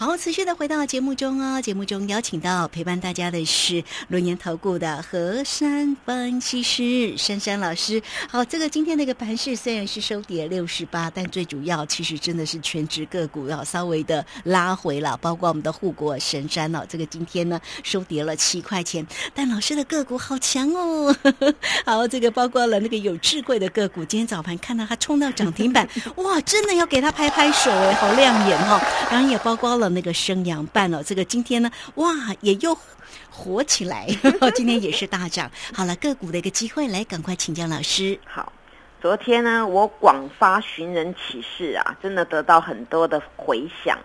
好，持续的回到节目中哦。节目中邀请到陪伴大家的是轮研投顾的何山分析师珊珊老师。好，这个今天那个盘势虽然是收跌六十八，但最主要其实真的是全职个股要稍微的拉回了，包括我们的护国神山哦。这个今天呢收跌了七块钱，但老师的个股好强哦。好，这个包括了那个有智慧的个股，今天早盘看到它冲到涨停板，哇，真的要给它拍拍手哎，好亮眼哦。当然也包括了。那个生阳半哦，这个今天呢，哇，也又火起来，今天也是大涨。好了，个股的一个机会，来赶快请教老师。好，昨天呢，我广发寻人启事啊，真的得到很多的回响。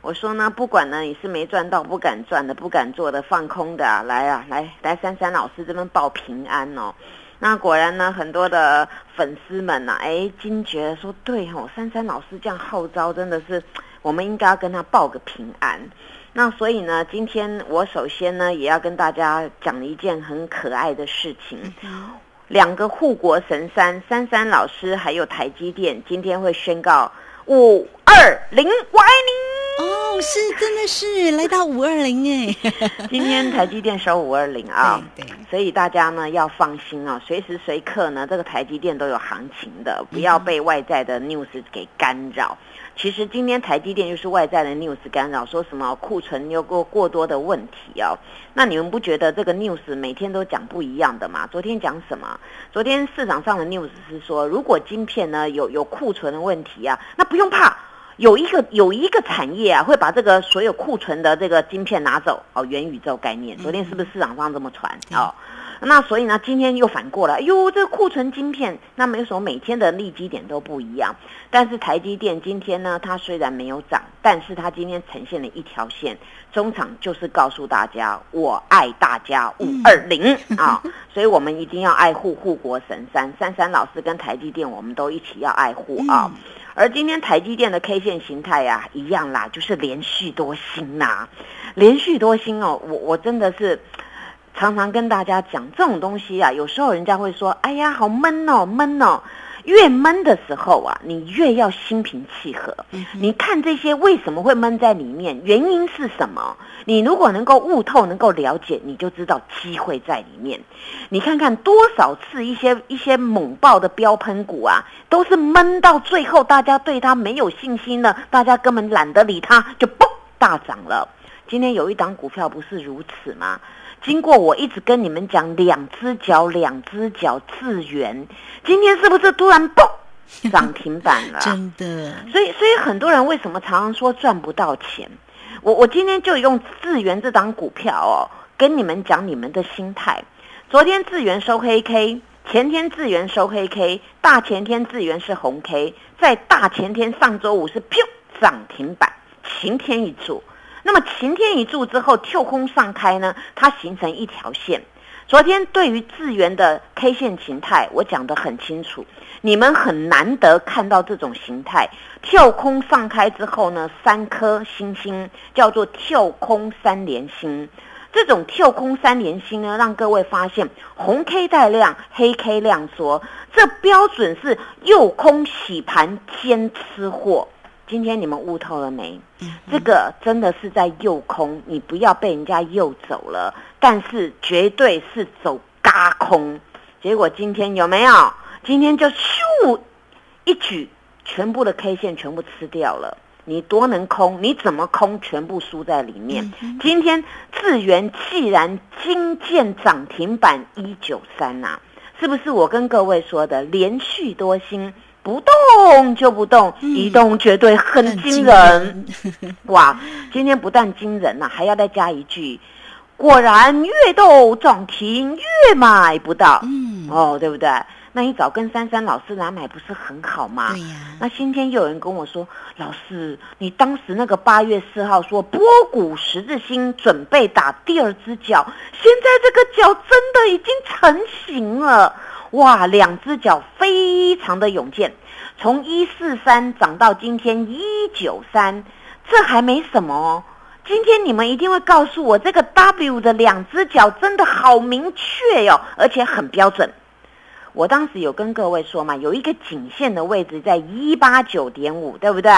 我说呢，不管呢你是没赚到、不敢赚的、不敢做的、放空的，啊来啊，来 来，珊珊老师这边报平安哦。那果然呢，很多的粉丝们呐，哎，惊觉说，对哦，珊珊老师这样号召，真的是。我们应该要跟他报个平安，那所以呢，今天我首先呢也要跟大家讲一件很可爱的事情。两个护国神山，珊珊老师还有台积电，今天会宣告五二零，我爱你哦，是真的是来到五二零哎，今天台积电收五二零啊，对，所以大家呢要放心啊，随时随刻呢这个台积电都有行情的，不要被外在的 news 给干扰。其实今天台积电又是外在的 news 干扰，说什么库存有过过多的问题哦。那你们不觉得这个 news 每天都讲不一样的吗？昨天讲什么？昨天市场上的 news 是说，如果晶片呢有有库存的问题啊，那不用怕，有一个有一个产业啊会把这个所有库存的这个晶片拿走哦，元宇宙概念。昨天是不是市场上这么传哦？那所以呢，今天又反过了。哎呦，这个库存晶片，那没有什么每天的利基点都不一样。但是台积电今天呢，它虽然没有涨，但是它今天呈现了一条线，中场就是告诉大家，我爱大家五二零啊！所以我们一定要爱护护国神山，珊珊老师跟台积电，我们都一起要爱护啊。而今天台积电的 K 线形态呀，一样啦，就是连续多星呐，连续多星哦，我我真的是。常常跟大家讲这种东西啊，有时候人家会说：“哎呀，好闷哦，闷哦。”越闷的时候啊，你越要心平气和。你看这些为什么会闷在里面？原因是什么？你如果能够悟透，能够了解，你就知道机会在里面。你看看多少次一些一些猛爆的标喷股啊，都是闷到最后，大家对它没有信心了，大家根本懒得理它，就嘣大涨了。今天有一档股票不是如此吗？经过我一直跟你们讲，两只脚，两只脚自圆，今天是不是突然嘣 涨停板了？真的。所以，所以很多人为什么常常说赚不到钱？我我今天就用智源这档股票哦，跟你们讲你们的心态。昨天智源收黑 K，前天智源收黑 K，大前天智源是红 K，在大前天上周五是砰涨停板，晴天一柱。那么晴天一柱之后，跳空上开呢，它形成一条线。昨天对于智源的 K 线形态，我讲得很清楚，你们很难得看到这种形态。跳空上开之后呢，三颗星星叫做跳空三连星。这种跳空三连星呢，让各位发现红 K 带量，黑 K 量缩，这标准是诱空洗盘兼吃货。今天你们悟透了没？这个真的是在诱空，你不要被人家诱走了。但是绝对是走嘎空，结果今天有没有？今天就咻一举，全部的 K 线全部吃掉了。你多能空？你怎么空？全部输在里面。今天智源既然金建涨停板一九三呐，是不是我跟各位说的连续多星？不动就不动，一动绝对很惊人。哇，今天不但惊人呐，还要再加一句：果然越斗涨停越买不到。嗯，哦，对不对？那你早跟珊珊老师来买不是很好吗？对呀。那今天又有人跟我说，老师，你当时那个八月四号说波谷十字星准备打第二只脚，现在这个脚真的已经成型了。哇，两只脚非常的勇健，从一四三涨到今天一九三，这还没什么哦。今天你们一定会告诉我，这个 W 的两只脚真的好明确哟，而且很标准。我当时有跟各位说嘛，有一个颈线的位置在一八九点五，对不对？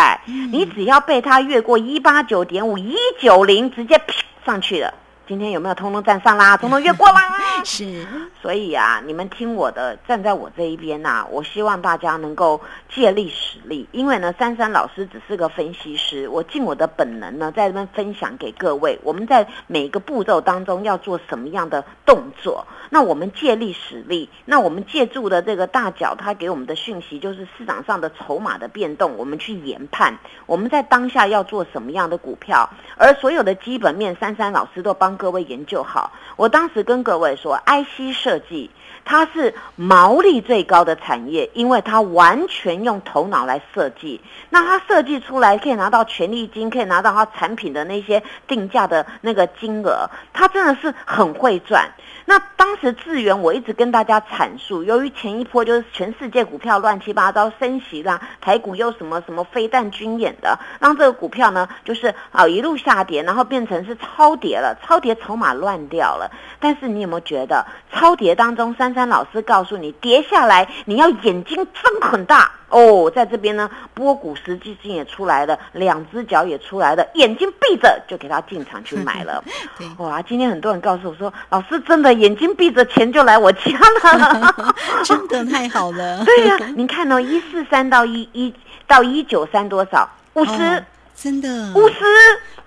你只要被它越过一八九点五，一九零直接啪上去了。今天有没有通通站上啦？通通越过啦？是，所以啊，你们听我的，站在我这一边呐。我希望大家能够借力使力，因为呢，珊珊老师只是个分析师，我尽我的本能呢，在这边分享给各位。我们在每个步骤当中要做什么样的动作？那我们借力使力，那我们借助的这个大脚，他给我们的讯息就是市场上的筹码的变动，我们去研判我们在当下要做什么样的股票，而所有的基本面，珊珊老师都帮各位研究好。我当时跟各位说，IC 设计它是毛利最高的产业，因为它完全用头脑来设计，那它设计出来可以拿到权利金，可以拿到它产品的那些定价的那个金额，它真的是很会赚。那当时智源，我一直跟大家阐述，由于前一波就是全世界股票乱七八糟升息啦，台股又什么什么飞弹军演的，让这个股票呢就是啊一路下跌，然后变成是超跌了，超跌筹码乱掉了。但是你有没有觉得超跌当中，珊珊老师告诉你，跌下来你要眼睛睁很大。哦，在这边呢，波股实际金也出来了，两只脚也出来了，眼睛闭着就给他进场去买了。哇，今天很多人告诉我说，老师真的眼睛闭着钱就来我家了，真的太好了。对呀，你看哦，一四三到一一到一九三多少？五十，真的五十。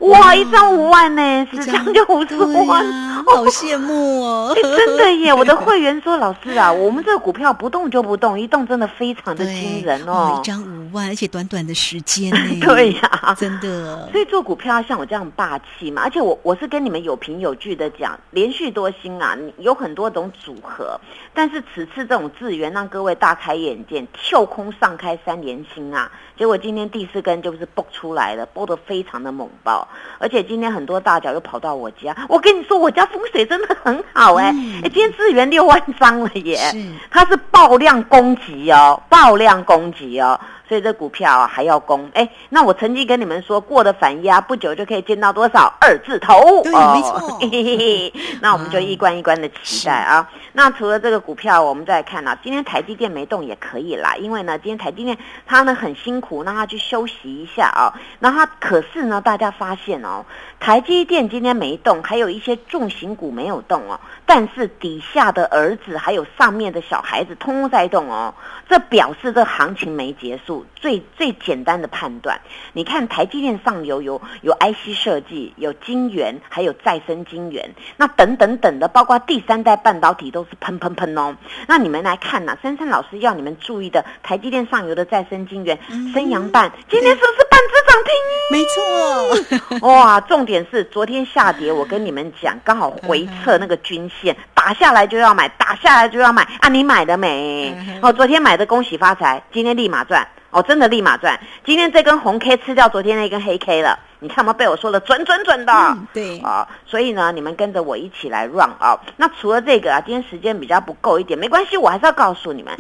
哇，一张五万呢，十张就五十万，好羡慕哦！真的耶，我的会员说，老师啊，我们这个股票不动就不动，一动真的非常的惊人哦。一张五万，而且短短的时间 对呀，真的。所以做股票要像我这样霸气嘛，而且我我是跟你们有凭有据的讲，连续多星啊，有很多种组合，但是此次这种资源让各位大开眼界，跳空上开三连星啊，结果今天第四根就是爆出来了，爆得非常的猛爆。而且今天很多大脚又跑到我家，我跟你说，我家风水真的很好哎！哎，今天资源六万张了耶，它是爆量攻击哦，爆量攻击哦。所以这股票啊还要攻哎，那我曾经跟你们说过的反压，不久就可以见到多少二字头哦。那我们就一关一关的期待啊。那除了这个股票，我们再看啊，今天台积电没动也可以啦，因为呢，今天台积电它呢很辛苦，让它去休息一下啊。那它可是呢，大家发现哦，台积电今天没动，还有一些重型股没有动哦，但是底下的儿子还有上面的小孩子通通在动哦，这表示这行情没结束。最最简单的判断，你看台积电上游有有 IC 设计，有晶圆，还有再生晶圆，那等等等的，包括第三代半导体都是喷喷喷哦。那你们来看呐，珊珊老师要你们注意的，台积电上游的再生晶圆，升阳半今天是不是半只涨停？没错，哇，重点是昨天下跌，我跟你们讲，刚好回撤那个均线，打下来就要买，打下来就要买啊！你买的没？哦，昨天买的恭喜发财，今天立马赚。哦，真的立马赚！今天这根红 K 吃掉昨天那根黑 K 了。你看有没有被我说的准准准的？对啊，所以呢，你们跟着我一起来 run 啊。那除了这个啊，今天时间比较不够一点，没关系，我还是要告诉你们，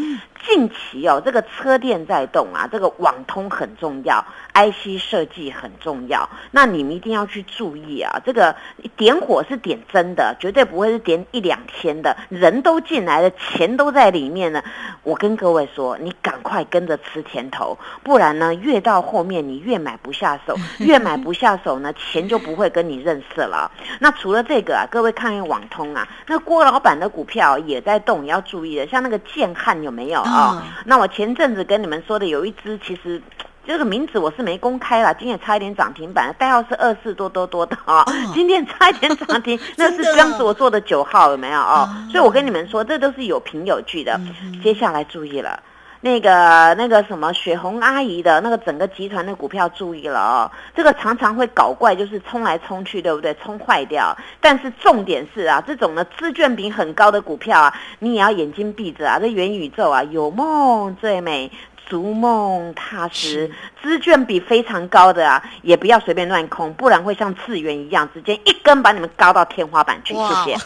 近期哦，这个车电在动啊，这个网通很重要，IC 设计很重要。那你们一定要去注意啊，这个点火是点真的，绝对不会是点一两天的，人都进来了，钱都在里面呢。我跟各位说，你赶快跟着吃甜头，不然呢，越到后面你越买不下手，越买不。下手呢，钱就不会跟你认识了。那除了这个啊，各位看看网通啊，那郭老板的股票也在动，也要注意的。像那个建汉有没有啊？那我前阵子跟你们说的有一只，其实 这个名字我是没公开了，今天差一点涨停板，代号是二四多多多的啊。今天差一点涨停，那是当时我做的九号有没有哦？所以我跟你们说，这都是有凭有据的。接下来注意了。那个那个什么雪红阿姨的那个整个集团的股票注意了哦，这个常常会搞怪，就是冲来冲去，对不对？冲坏掉。但是重点是啊，这种呢资券比很高的股票啊，你也要眼睛闭着啊。这元宇宙啊，有梦最美，逐梦踏实。资券比非常高的啊，也不要随便乱空，不然会像次元一样，直接一根把你们高到天花板去。谢谢。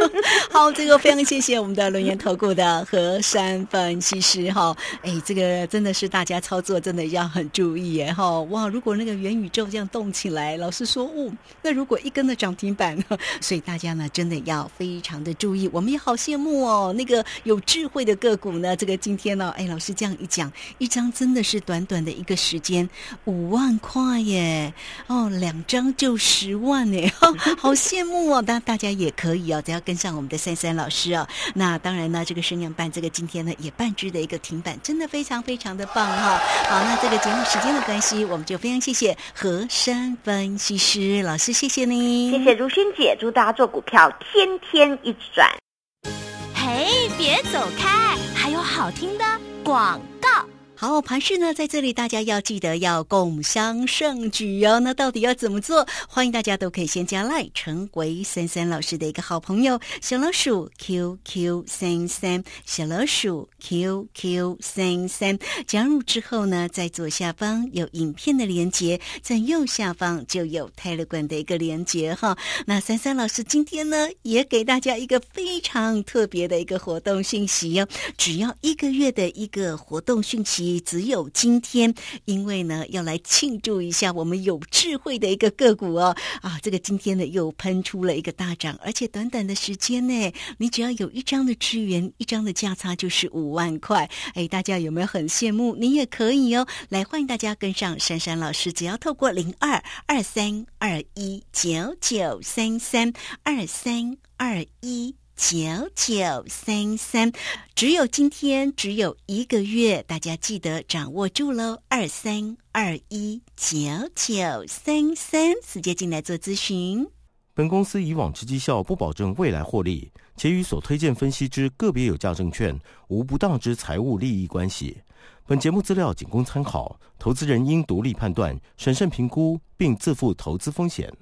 好，这个非常谢谢我们的轮研投顾的何山分析师哈。哎，这个真的是大家操作真的要很注意耶哈。哇，如果那个元宇宙这样动起来，老师说，哦，那如果一根的涨停板，所以大家呢真的要非常的注意。我们也好羡慕哦，那个有智慧的个股呢，这个今天呢，哎，老师这样一讲，一张真的是短短的一个时间五万块耶，哦，两张就十万呢，好羡慕哦。那大家也可以哦，只要跟上我们的三三老师哦。那当然呢，这个升阳班这个今天呢也半只的一个停板，真的非常非常的棒哈。好，那这个节目时间的关系，我们就非常谢谢何山分析师老师，谢谢你，谢谢如萱姐，祝大家做股票天天一直赚。嘿，别走开，还有好听的广告。好，盘市呢，在这里大家要记得要共襄盛举哦。那到底要怎么做？欢迎大家都可以先加赖，成为三三老师的一个好朋友。小老鼠 QQ 三三，小老鼠 QQ 三三，加入之后呢，在左下方有影片的连接，在右下方就有泰勒管的一个连接哈。那三三老师今天呢，也给大家一个非常特别的一个活动讯息哦，只要一个月的一个活动讯息。只有今天，因为呢要来庆祝一下我们有智慧的一个个股哦啊，这个今天呢又喷出了一个大涨，而且短短的时间呢，你只要有一张的资源，一张的价差就是五万块。哎，大家有没有很羡慕？你也可以哦，来欢迎大家跟上珊珊老师，只要透过零二二三二一九九三三二三二一。九九三三，只有今天，只有一个月，大家记得掌握住喽！二三二一九九三三，直接进来做咨询。本公司以往之绩效不保证未来获利，且与所推荐分析之个别有价证券无不当之财务利益关系。本节目资料仅供参考，投资人应独立判断、审慎评估，并自负投资风险。